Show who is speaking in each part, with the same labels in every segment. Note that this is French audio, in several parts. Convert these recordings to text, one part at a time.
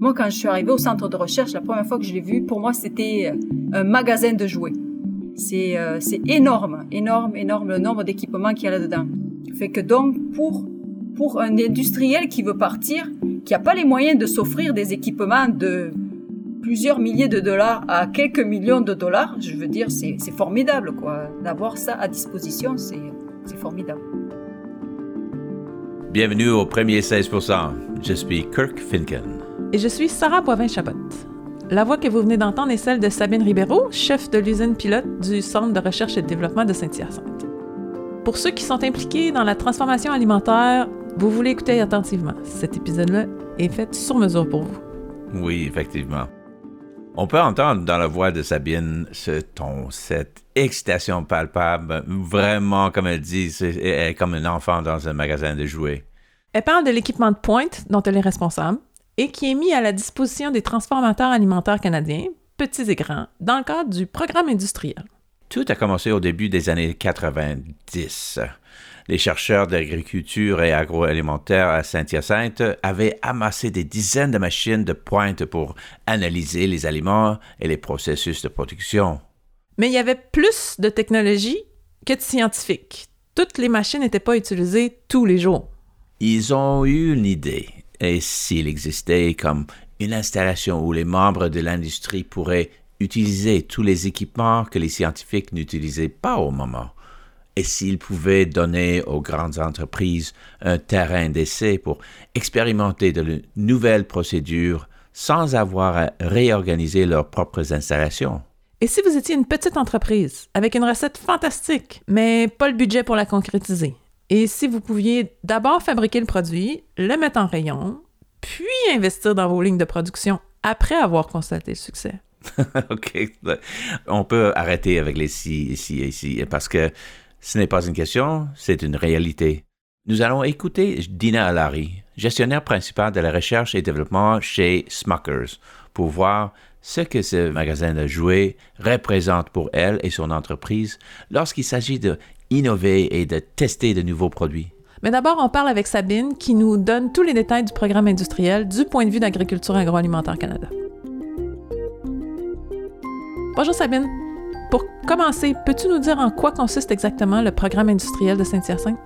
Speaker 1: Moi, quand je suis arrivée au centre de recherche, la première fois que je l'ai vu, pour moi, c'était un magasin de jouets. C'est énorme, énorme, énorme le nombre d'équipements qu'il y a là-dedans. Fait que donc, pour, pour un industriel qui veut partir, qui n'a pas les moyens de s'offrir des équipements de plusieurs milliers de dollars à quelques millions de dollars, je veux dire, c'est formidable, quoi. D'avoir ça à disposition, c'est formidable.
Speaker 2: Bienvenue au premier 16%. Je suis Kirk Finken.
Speaker 3: Et je suis Sarah Boivin-Chabot. La voix que vous venez d'entendre est celle de Sabine Ribeiro, chef de l'usine pilote du Centre de recherche et de développement de Saint-Hyacinthe. Pour ceux qui sont impliqués dans la transformation alimentaire, vous voulez écouter attentivement. Cet épisode-là est fait sur mesure pour vous.
Speaker 2: Oui, effectivement. On peut entendre dans la voix de Sabine ce ton, cette excitation palpable, vraiment, comme elle dit, elle est comme un enfant dans un magasin de jouets.
Speaker 3: Elle parle de l'équipement de pointe dont elle est responsable et qui est mis à la disposition des transformateurs alimentaires canadiens, petits et grands, dans le cadre du programme industriel.
Speaker 2: Tout a commencé au début des années 90 les chercheurs d'agriculture et agroalimentaire à Saint-Hyacinthe avaient amassé des dizaines de machines de pointe pour analyser les aliments et les processus de production.
Speaker 3: Mais il y avait plus de technologie que de scientifiques. Toutes les machines n'étaient pas utilisées tous les jours.
Speaker 2: Ils ont eu une idée, et s'il existait comme une installation où les membres de l'industrie pourraient utiliser tous les équipements que les scientifiques n'utilisaient pas au moment et s'ils pouvaient donner aux grandes entreprises un terrain d'essai pour expérimenter de nouvelles procédures sans avoir à réorganiser leurs propres installations.
Speaker 3: Et si vous étiez une petite entreprise avec une recette fantastique, mais pas le budget pour la concrétiser? Et si vous pouviez d'abord fabriquer le produit, le mettre en rayon, puis investir dans vos lignes de production après avoir constaté le succès?
Speaker 2: OK. On peut arrêter avec les si, ici ici, parce que ce n'est pas une question, c'est une réalité. Nous allons écouter Dina Alari, gestionnaire principal de la recherche et développement chez Smuckers, pour voir ce que ce magasin de jouets représente pour elle et son entreprise lorsqu'il s'agit de innover et de tester de nouveaux produits.
Speaker 3: Mais d'abord, on parle avec Sabine qui nous donne tous les détails du programme industriel du point de vue d'Agriculture agroalimentaire Canada. Bonjour Sabine. Pour commencer, peux-tu nous dire en quoi consiste exactement le programme industriel de Saint-Hyacinthe?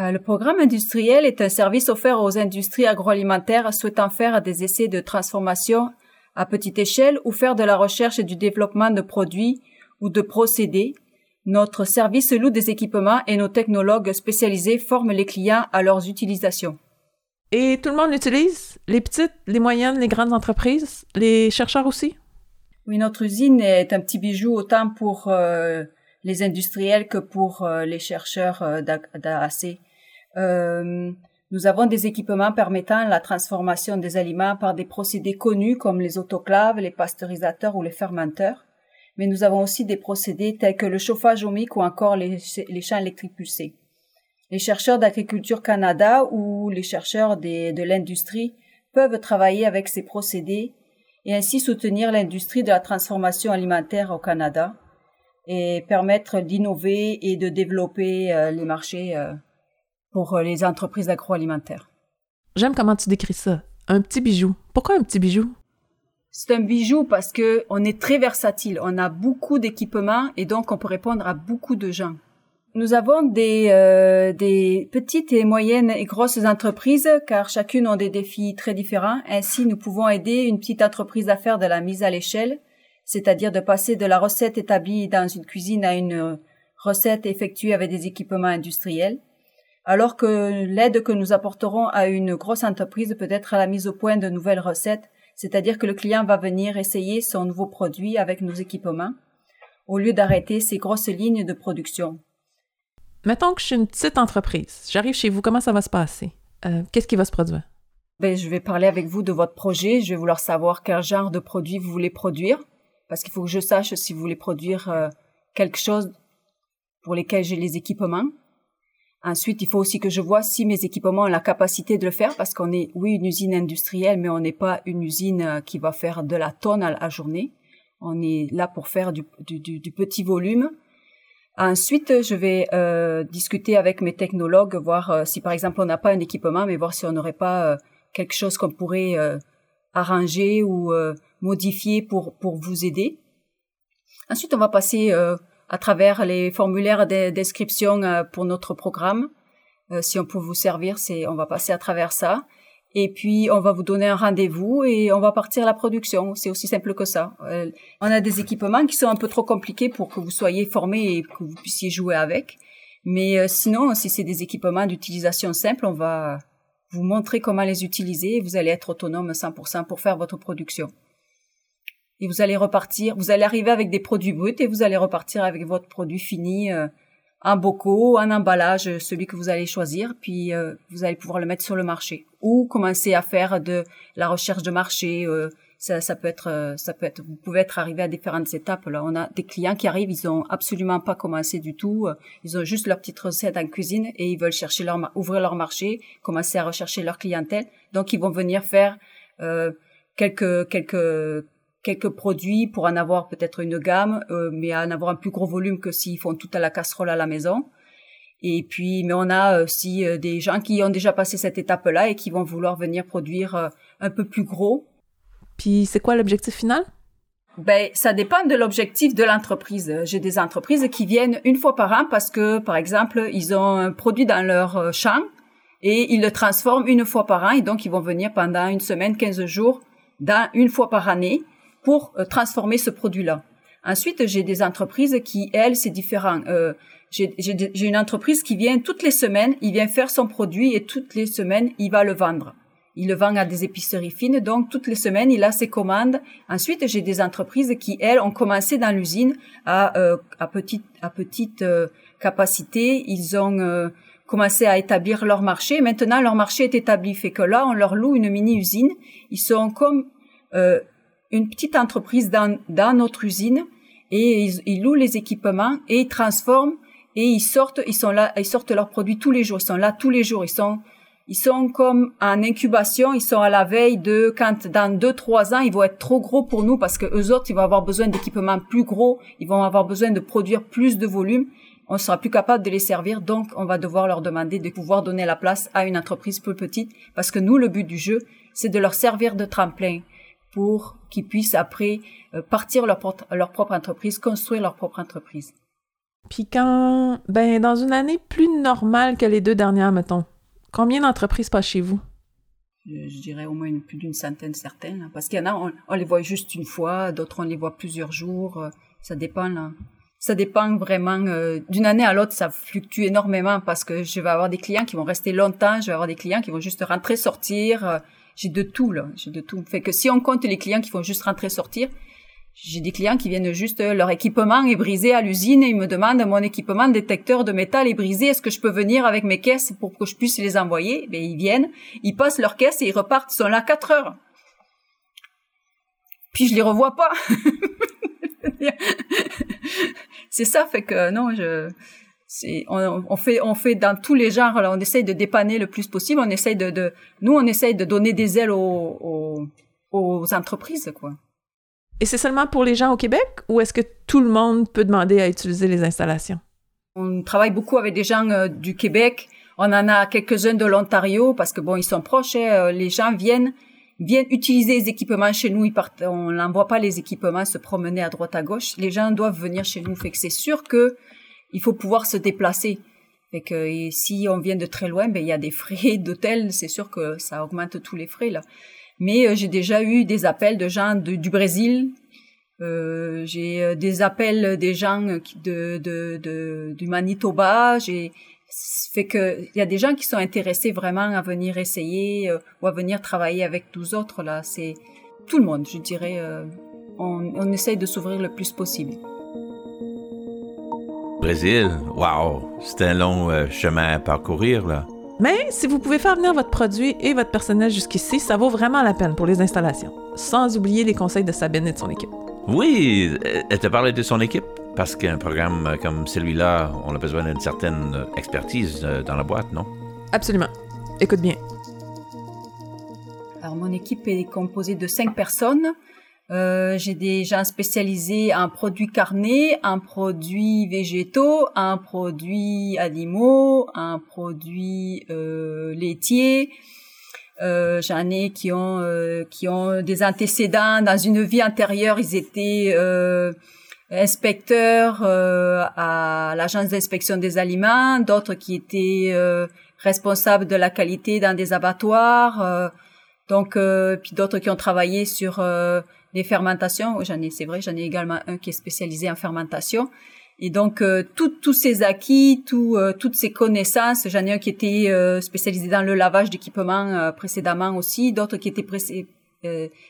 Speaker 1: Euh, le programme industriel est un service offert aux industries agroalimentaires souhaitant faire des essais de transformation à petite échelle ou faire de la recherche et du développement de produits ou de procédés. Notre service loue des équipements et nos technologues spécialisés forment les clients à leurs utilisations.
Speaker 3: Et tout le monde l'utilise? Les petites, les moyennes, les grandes entreprises? Les chercheurs aussi?
Speaker 1: Oui, notre usine est un petit bijou autant pour euh, les industriels que pour euh, les chercheurs euh, d'AAC. nous avons des équipements permettant la transformation des aliments par des procédés connus comme les autoclaves, les pasteurisateurs ou les fermenteurs. Mais nous avons aussi des procédés tels que le chauffage omique ou encore les, les champs électriques pulsés les chercheurs d'Agriculture Canada ou les chercheurs de l'industrie peuvent travailler avec ces procédés et ainsi soutenir l'industrie de la transformation alimentaire au Canada et permettre d'innover et de développer euh, les marchés euh, pour euh, les entreprises agroalimentaires.
Speaker 3: J'aime comment tu décris ça. Un petit bijou. Pourquoi un petit bijou?
Speaker 1: C'est un bijou parce que on est très versatile. On a beaucoup d'équipements et donc on peut répondre à beaucoup de gens. Nous avons des, euh, des petites et moyennes et grosses entreprises car chacune ont des défis très différents. Ainsi, nous pouvons aider une petite entreprise à faire de la mise à l'échelle, c'est-à-dire de passer de la recette établie dans une cuisine à une recette effectuée avec des équipements industriels, alors que l'aide que nous apporterons à une grosse entreprise peut être la mise au point de nouvelles recettes, c'est-à-dire que le client va venir essayer son nouveau produit avec nos équipements, au lieu d'arrêter ses grosses lignes de production.
Speaker 3: Mettons que je suis une petite entreprise. J'arrive chez vous, comment ça va se passer? Euh, qu'est-ce qui va se produire?
Speaker 1: Ben, je vais parler avec vous de votre projet. Je vais vouloir savoir quel genre de produit vous voulez produire. Parce qu'il faut que je sache si vous voulez produire euh, quelque chose pour lesquels j'ai les équipements. Ensuite, il faut aussi que je vois si mes équipements ont la capacité de le faire parce qu'on est, oui, une usine industrielle, mais on n'est pas une usine euh, qui va faire de la tonne à la journée. On est là pour faire du, du, du petit volume Ensuite, je vais euh, discuter avec mes technologues, voir euh, si par exemple on n'a pas un équipement, mais voir si on n'aurait pas euh, quelque chose qu'on pourrait arranger ou modifier pour pour vous aider. Ensuite, on va passer à travers les formulaires d'inscription pour notre programme. si on peut vous servir, c'est on va passer à travers ça. Et puis, on va vous donner un rendez-vous et on va partir à la production. C'est aussi simple que ça. Euh, on a des équipements qui sont un peu trop compliqués pour que vous soyez formés et que vous puissiez jouer avec. Mais euh, sinon, si c'est des équipements d'utilisation simple, on va vous montrer comment les utiliser et vous allez être autonome 100% pour faire votre production. Et vous allez repartir, vous allez arriver avec des produits bruts et vous allez repartir avec votre produit fini euh, un bocaux, un emballage, euh, celui que vous allez choisir, puis euh, vous allez pouvoir le mettre sur le marché ou commencer à faire de la recherche de marché. Euh, ça, ça, peut être, ça peut être, vous pouvez être arrivé à différentes étapes. Là, on a des clients qui arrivent, ils ont absolument pas commencé du tout. Ils ont juste leur petite recette en cuisine et ils veulent chercher leur, ouvrir leur marché, commencer à rechercher leur clientèle. Donc, ils vont venir faire quelques quelques quelques produits pour en avoir peut-être une gamme, euh, mais en avoir un plus gros volume que s'ils font tout à la casserole à la maison. Et puis, mais on a aussi euh, des gens qui ont déjà passé cette étape-là et qui vont vouloir venir produire euh, un peu plus gros.
Speaker 3: Puis, c'est quoi l'objectif final?
Speaker 1: Ben, ça dépend de l'objectif de l'entreprise. J'ai des entreprises qui viennent une fois par an parce que, par exemple, ils ont un produit dans leur champ et ils le transforment une fois par an et donc ils vont venir pendant une semaine, 15 jours, dans, une fois par année pour euh, transformer ce produit-là. Ensuite, j'ai des entreprises qui, elles, c'est différent. Euh, j'ai une entreprise qui vient toutes les semaines, il vient faire son produit et toutes les semaines, il va le vendre. Il le vend à des épiceries fines, donc toutes les semaines, il a ses commandes. Ensuite, j'ai des entreprises qui, elles, ont commencé dans l'usine à, euh, à petite, à petite euh, capacité. Ils ont euh, commencé à établir leur marché. Maintenant, leur marché est établi, fait que là, on leur loue une mini-usine. Ils sont comme euh, une petite entreprise dans, dans notre usine et ils, louent les équipements et ils transforment et ils sortent, ils sont là, ils sortent leurs produits tous les jours. Ils sont là tous les jours. Ils sont, ils sont comme en incubation. Ils sont à la veille de quand dans deux trois ans ils vont être trop gros pour nous parce que eux autres ils vont avoir besoin d'équipements plus gros. Ils vont avoir besoin de produire plus de volume. On sera plus capable de les servir, donc on va devoir leur demander de pouvoir donner la place à une entreprise plus petite parce que nous le but du jeu c'est de leur servir de tremplin pour qu'ils puissent après euh, partir leur, leur propre entreprise, construire leur propre entreprise.
Speaker 3: Puis quand, ben, dans une année plus normale que les deux dernières, mettons, combien d'entreprises passent chez vous?
Speaker 1: Je, dirais au moins plus d'une centaine certaines, hein, parce qu'il y en a, on, les voit juste une fois, d'autres on les voit plusieurs jours, euh, ça dépend là. Ça dépend vraiment euh, d'une année à l'autre, ça fluctue énormément parce que je vais avoir des clients qui vont rester longtemps, je vais avoir des clients qui vont juste rentrer, sortir, j'ai de tout là, j'ai de tout. Fait que si on compte les clients qui font juste rentrer sortir, j'ai des clients qui viennent juste euh, leur équipement est brisé à l'usine et ils me demandent mon équipement détecteur de métal est brisé, est-ce que je peux venir avec mes caisses pour que je puisse les envoyer? Ben ils viennent, ils passent leurs caisses et ils repartent, ils sont là quatre heures. Puis je les revois pas. c'est ça fait que non, je on, fait on fait dans tous les genres on essaye de dépanner le plus possible. On essaye de, nous on essaye de donner des ailes aux, aux, entreprises quoi.
Speaker 3: Et c'est seulement pour les gens au Québec ou est-ce que tout le monde peut demander à utiliser les installations?
Speaker 1: On travaille beaucoup avec des gens euh, du Québec. On en a quelques-uns de l'Ontario parce que bon ils sont proches hein, euh, les gens viennent viennent utiliser les équipements chez nous, ils partent, on n'envoie pas les équipements se promener à droite à gauche. Les gens doivent venir chez nous. Fait que c'est sûr que il faut pouvoir se déplacer. Fait que si on vient de très loin, ben il y a des frais d'hôtel, c'est sûr que ça augmente tous les frais là. Mais euh, j'ai déjà eu des appels de gens du Brésil, euh, j'ai euh, des appels des gens de, de, de du Manitoba, j'ai fait que il y a des gens qui sont intéressés vraiment à venir essayer ou à venir travailler avec nous autres là. C'est tout le monde, je dirais. on, on essaye de s'ouvrir le plus possible.
Speaker 2: Brésil, wow, c'est un long euh, chemin à parcourir là.
Speaker 3: Mais si vous pouvez faire venir votre produit et votre personnel jusqu'ici, ça vaut vraiment la peine pour les installations. Sans oublier les conseils de Sabine et de son équipe.
Speaker 2: Oui, elle te parlait de son équipe? Parce qu'un programme comme celui-là, on a besoin d'une certaine expertise euh, dans la boîte, non?
Speaker 3: Absolument. Écoute bien.
Speaker 1: Alors mon équipe est composée de cinq personnes. Euh, j'ai des gens spécialisés en produits carnés, en produits végétaux, en produits animaux, en produits euh, laitiers. Euh, J'en ai qui ont euh, qui ont des antécédents dans une vie antérieure. Ils étaient euh, inspecteurs euh, à l'agence d'inspection des aliments, d'autres qui étaient responsables de la qualité dans des abattoirs. donc puis d'autres qui ont travaillé sur des fermentations. J'en ai, c'est vrai, j'en ai également un qui est spécialisé en fermentation. Et donc, euh, tous ces acquis, tout, euh, toutes ces connaissances, j'en ai un qui était euh, spécialisé dans le lavage d'équipements précédemment aussi, d'autres qui étaient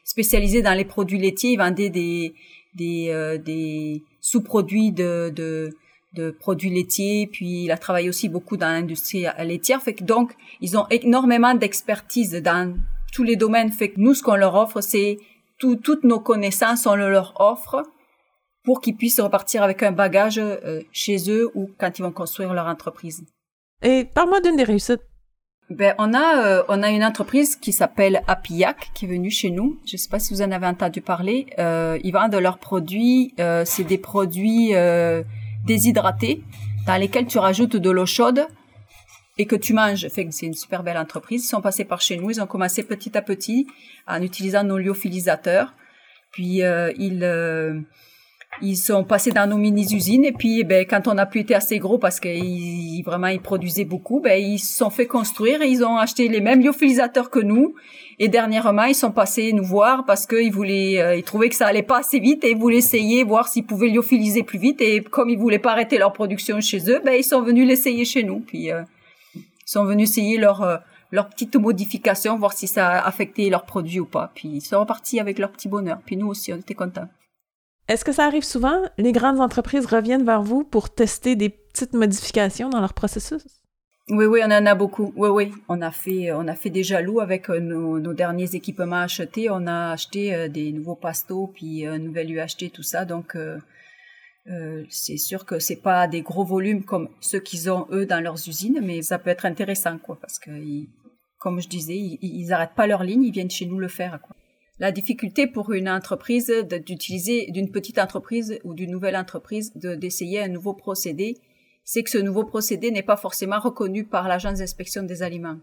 Speaker 1: spécialisés dans les produits laitiers, ils vendaient des, des, des sous-produits de, de, de produits laitiers, puis il a travaillé aussi beaucoup dans l'industrie laitière. Fait que donc, ils ont énormément d'expertise dans tous les domaines. Fait que nous, ce qu'on leur offre, c'est toutes nos connaissances, on leur offre pour qu'ils puissent repartir avec un bagage euh, chez eux ou quand ils vont construire leur entreprise.
Speaker 3: Et parle-moi d'une des réussites.
Speaker 1: Ben, on a euh, on a une entreprise qui s'appelle Apiac qui est venue chez nous. Je ne sais pas si vous en avez entendu parler. Euh, ils vendent leurs produits. Euh, c'est des produits déshydratés dans lesquels tu rajoutes de l'eau chaude et que tu manges. C'est une super belle entreprise. Ils sont passés par chez nous. Ils ont commencé petit à petit en utilisant nos lyophilisateurs. Puis euh, ils euh, ils sont passés dans nos mini-usines et puis ben quand on n'a plus été assez gros parce qu'ils vraiment ils produisaient beaucoup, ben ils se sont fait construire et ils ont acheté les mêmes lyophilisateurs que nous. Et dernièrement, ils sont passés nous voir parce qu'ils voulaient, euh, ils trouvaient que ça allait pas assez vite et ils voulaient essayer voir s'ils pouvaient lyophiliser plus vite. Et comme ils voulaient pas arrêter leur production chez eux, ben ils sont venus l'essayer chez nous. Sont venus essayer leur euh, leur petite modification, voir si ça a affecté leurs produits ou pas. Puis ils sont repartis avec leur petit bonheur. Puis nous aussi, on était contents.
Speaker 3: Est-ce que ça arrive souvent? Les grandes entreprises reviennent vers vous pour tester des petites modifications dans leur processus?
Speaker 1: Oui, oui, on en a beaucoup. Oui, oui. On a fait, on a fait des jaloux avec euh, nos, nos derniers équipements achetés. On a acheté euh, des nouveaux pastos, puis un nouvel UHT, tout ça. Donc, euh, c'est sûr que c'est pas des gros volumes comme ceux qu'ils ont eux dans leurs usines, mais ça peut être intéressant quoi, parce que comme je disais, ils, ils arrêtent pas leur ligne, ils viennent chez nous le faire quoi. La difficulté pour une entreprise d'utiliser d'une petite entreprise ou d'une nouvelle entreprise d'essayer un nouveau procédé, c'est que ce nouveau procédé n'est pas forcément reconnu par l'agence d'inspection des aliments.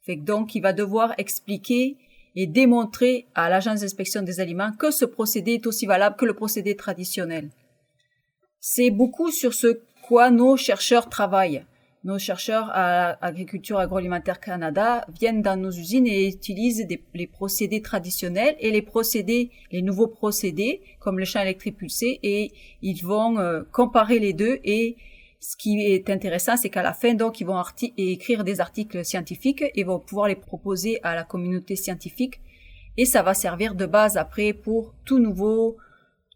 Speaker 1: Fait que donc il va devoir expliquer et démontrer à l'agence d'inspection des aliments que ce procédé est aussi valable que le procédé traditionnel c'est beaucoup sur ce quoi nos chercheurs travaillent. Nos chercheurs à Agriculture Agroalimentaire Canada viennent dans nos usines et utilisent les procédés traditionnels et les procédés, les nouveaux procédés, comme le champ électrique pulsé, et ils vont euh, comparer les deux. Et ce qui est intéressant, c'est qu'à la fin, donc, ils vont écrire des articles scientifiques et vont pouvoir les proposer à la communauté scientifique. Et ça va servir de base après pour tout nouveau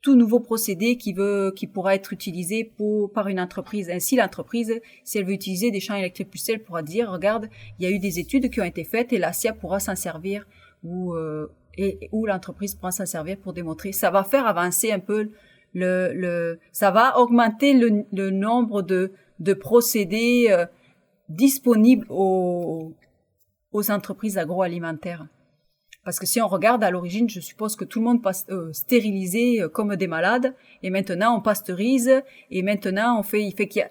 Speaker 1: tout nouveau procédé qui veut, qui pourra être utilisé par une entreprise. Ainsi, l'entreprise, si elle veut utiliser des champs elle pourra dire, regarde, il y a eu des études qui ont été faites et la SIA pourra s'en servir ou, euh, où l'entreprise pourra s'en servir pour démontrer. Ça va faire avancer un peu le, ça va augmenter le, nombre de, procédés euh, disponibles aux entreprises agroalimentaires. Parce que si on regarde à l'origine, je suppose que tout le monde passe euh, stérilisé euh, comme des malades, et maintenant on pasteurise, et maintenant on fait, il fait qu'il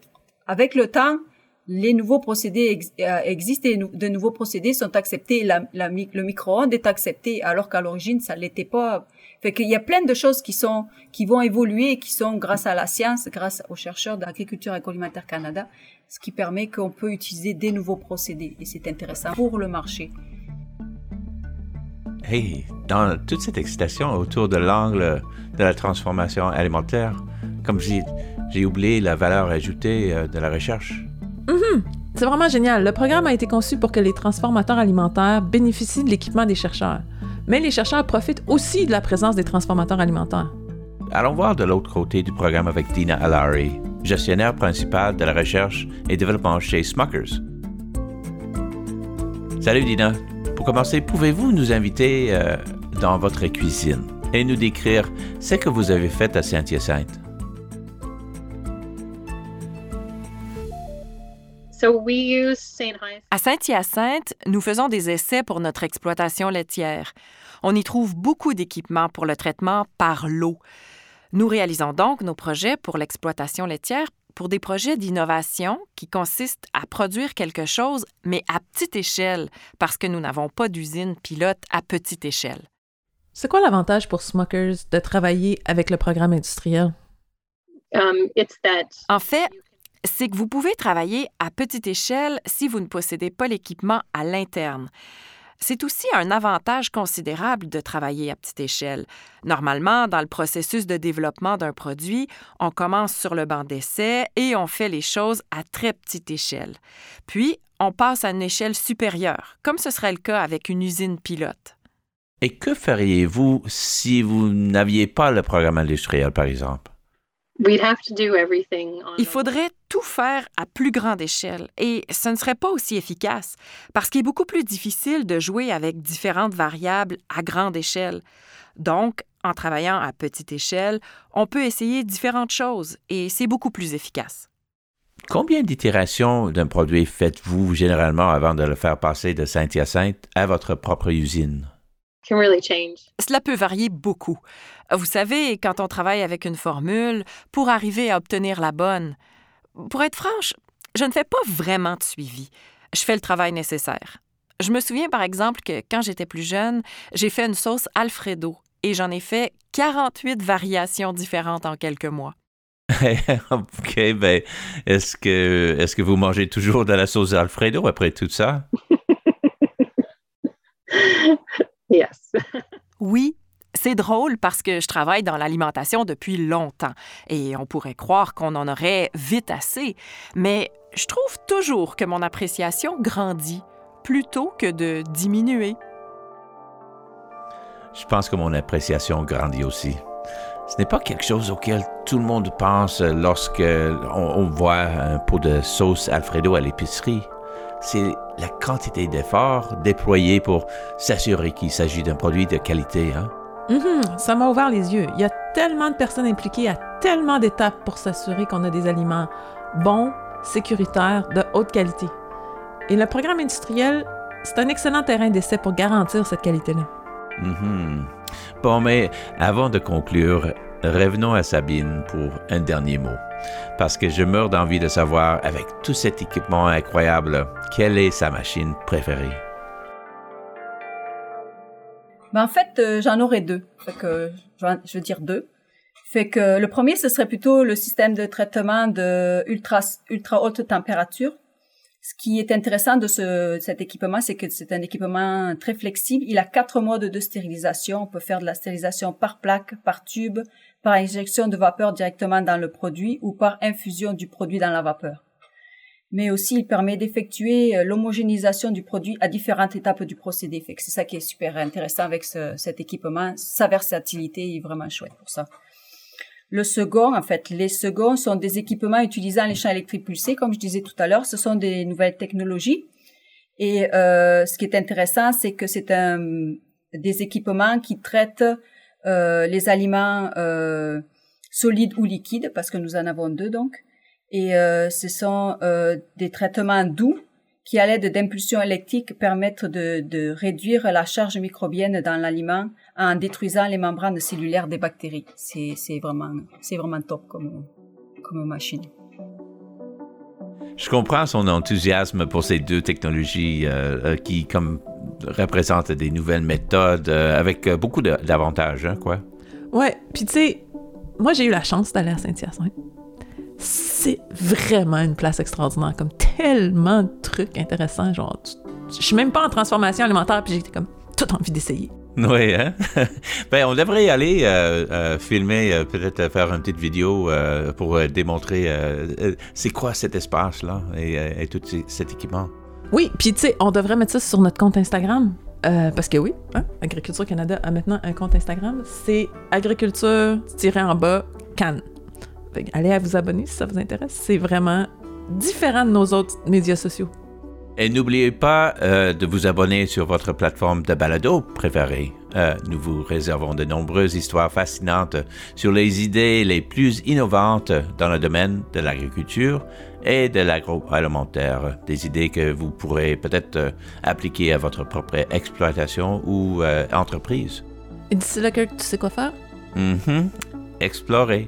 Speaker 1: avec le temps, les nouveaux procédés euh, existent et de nouveaux procédés sont acceptés. Le micro-ondes est accepté alors qu'à l'origine ça l'était pas. Fait qu'il y a plein de choses qui sont qui vont évoluer et qui sont grâce à la science, grâce aux chercheurs d'agriculture agroalimentaire Canada, ce qui permet qu'on peut utiliser des nouveaux procédés et c'est intéressant pour le marché.
Speaker 2: Hey, dans toute cette excitation autour de l'angle de la transformation alimentaire, comme j'ai oublié la valeur ajoutée euh, de la recherche.
Speaker 3: Mm-hmm. C'est vraiment génial. Le programme a été conçu pour que les transformateurs alimentaires bénéficient de l'équipement des chercheurs. Mais les chercheurs profitent aussi de la présence des transformateurs alimentaires.
Speaker 2: Allons voir de l'autre côté du programme avec Dina Alari, gestionnaire principale de la recherche et développement chez Smuckers. Salut Dina, pour commencer, pouvez-vous nous inviter euh, dans votre cuisine et nous décrire ce que vous avez fait à Saint-Hyacinthe?
Speaker 4: À Saint-Hyacinthe, nous faisons des essais pour notre exploitation laitière. On y trouve beaucoup d'équipements pour le traitement par l'eau. Nous réalisons donc nos projets pour l'exploitation laitière pour des projets d'innovation qui consistent à produire quelque chose, mais à petite échelle, parce que nous n'avons pas d'usine pilote à petite échelle.
Speaker 3: C'est quoi l'avantage pour Smokers de travailler avec le programme industriel?
Speaker 4: Um, en fait, c'est que vous pouvez travailler à petite échelle si vous ne possédez pas l'équipement à l'interne. C'est aussi un avantage considérable de travailler à petite échelle. Normalement, dans le processus de développement d'un produit, on commence sur le banc d'essai et on fait les choses à très petite échelle. Puis, on passe à une échelle supérieure, comme ce serait le cas avec une usine pilote.
Speaker 2: Et que feriez-vous si vous n'aviez pas le programme industriel, par exemple?
Speaker 4: Il faudrait tout faire à plus grande échelle et ce ne serait pas aussi efficace parce qu'il est beaucoup plus difficile de jouer avec différentes variables à grande échelle. Donc, en travaillant à petite échelle, on peut essayer différentes choses et c'est beaucoup plus efficace.
Speaker 2: Combien d'itérations d'un produit faites-vous généralement avant de le faire passer de Saint-Hyacinthe à votre propre usine?
Speaker 4: Cela peut varier beaucoup. Vous savez, quand on travaille avec une formule, pour arriver à obtenir la bonne, pour être franche, je ne fais pas vraiment de suivi. Je fais le travail nécessaire. Je me souviens par exemple que quand j'étais plus jeune, j'ai fait une sauce Alfredo et j'en ai fait 48 variations différentes en quelques mois.
Speaker 2: OK, ben, est-ce que, est-ce que vous mangez toujours de la sauce Alfredo après tout ça?
Speaker 4: Yes. oui, c'est drôle parce que je travaille dans l'alimentation depuis longtemps et on pourrait croire qu'on en aurait vite assez, mais je trouve toujours que mon appréciation grandit plutôt que de diminuer.
Speaker 2: Je pense que mon appréciation grandit aussi. Ce n'est pas quelque chose auquel tout le monde pense lorsque on voit un pot de sauce Alfredo à l'épicerie c'est la quantité d'efforts déployés pour s'assurer qu'il s'agit d'un produit de qualité. Hein?
Speaker 3: Mm-hmm. ça m'a ouvert les yeux. Il y a tellement de personnes impliquées à tellement d'étapes pour s'assurer qu'on a des aliments bons, sécuritaires, de haute qualité. Et le programme industriel, c'est un excellent terrain d'essai pour garantir cette qualité-là.
Speaker 2: Mm-hmm. Bon, mais avant de conclure, revenons à Sabine pour un dernier mot parce que je meurs d'envie de savoir, avec tout cet équipement incroyable, quelle est sa machine préférée?
Speaker 1: Ben en fait, euh, j'en aurais deux. que, je veux dire deux. Fait que le premier, ce serait plutôt le système de traitement de ultra, ultra haute température. Ce qui est intéressant de ce, cet équipement, c'est que c'est un équipement très flexible. Il a quatre modes de stérilisation. On peut faire de la stérilisation par plaque, par tube, par injection de vapeur directement dans le produit ou par infusion du produit dans la vapeur. Mais aussi, il permet d'effectuer euh, l'homogénéisation du produit à différentes étapes du procédé. C'est ça qui est super intéressant avec cet équipement. Sa versatilité est vraiment chouette pour ça. Le second, en fait, les seconds sont des équipements utilisant les champs électriques pulsés. Comme je disais tout à l'heure, ce sont des nouvelles technologies. Et euh, ce qui est intéressant, c'est que c'est un des équipements qui traitent euh, les aliments solides ou liquides, parce que nous en avons deux donc. Et euh, ce sont des traitements doux qui, à l'aide d'impulsions électriques, permettent de, de, réduire la charge microbienne dans l'aliment en détruisant les membranes cellulaires des bactéries. C'est vraiment, c'est vraiment top comme, comme machine.
Speaker 2: Je comprends son enthousiasme pour ces deux technologies qui, comme représente des nouvelles méthodes euh, avec euh, beaucoup d'avantages, hein, quoi.
Speaker 3: Ouais, puis tu sais, moi j'ai eu la chance d'aller à Saint-Hyacinthe. C'est vraiment une place extraordinaire, comme tellement de trucs intéressants, genre, je suis même pas en transformation alimentaire, puis j'ai comme tout envie d'essayer.
Speaker 2: Oui, hein? ben, on devrait y aller euh, filmer, peut-être faire une petite vidéo pour démontrer c'est quoi cet espace-là et, et tout cet équipement.
Speaker 3: Oui, puis tu sais, on devrait mettre ça sur notre compte Instagram. Euh, parce que oui, hein, Agriculture Canada a maintenant un compte Instagram. C'est agriculture-en bas Cannes. Allez à vous abonner si ça vous intéresse. C'est vraiment différent de nos autres médias sociaux.
Speaker 2: Et n'oubliez pas euh, de vous abonner sur votre plateforme de balado préférée. Euh, nous vous réservons de nombreuses histoires fascinantes sur les idées les plus innovantes dans le domaine de l'agriculture et de l'agroalimentaire. Des idées que vous pourrez peut-être euh, appliquer à votre propre exploitation ou entreprise.
Speaker 3: Et d'ici là, tu sais quoi faire?
Speaker 2: Mm -hmm. Explorer.